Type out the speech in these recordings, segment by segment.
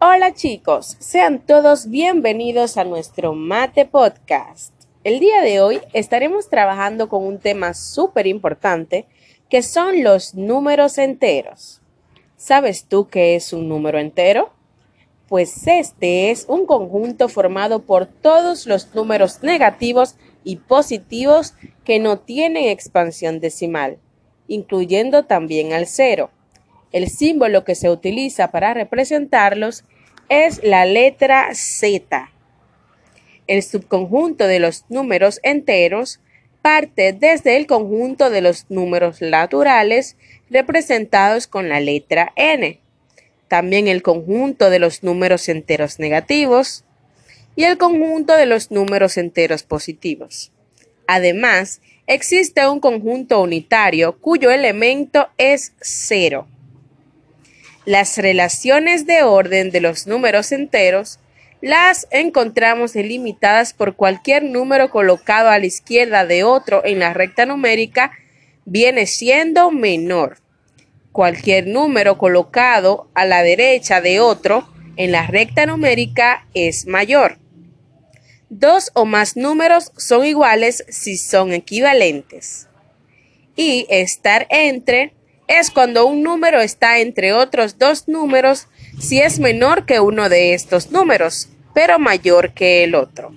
Hola chicos, sean todos bienvenidos a nuestro Mate Podcast. El día de hoy estaremos trabajando con un tema súper importante que son los números enteros. ¿Sabes tú qué es un número entero? Pues este es un conjunto formado por todos los números negativos y positivos que no tienen expansión decimal, incluyendo también al cero. El símbolo que se utiliza para representarlos es la letra Z. El subconjunto de los números enteros parte desde el conjunto de los números naturales representados con la letra N, también el conjunto de los números enteros negativos y el conjunto de los números enteros positivos. Además, existe un conjunto unitario cuyo elemento es cero. Las relaciones de orden de los números enteros las encontramos delimitadas por cualquier número colocado a la izquierda de otro en la recta numérica viene siendo menor. Cualquier número colocado a la derecha de otro en la recta numérica es mayor. Dos o más números son iguales si son equivalentes. Y estar entre es cuando un número está entre otros dos números si es menor que uno de estos números, pero mayor que el otro.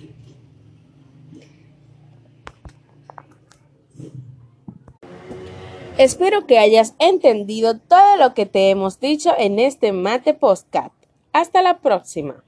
Espero que hayas entendido todo lo que te hemos dicho en este Mate Postcat. Hasta la próxima.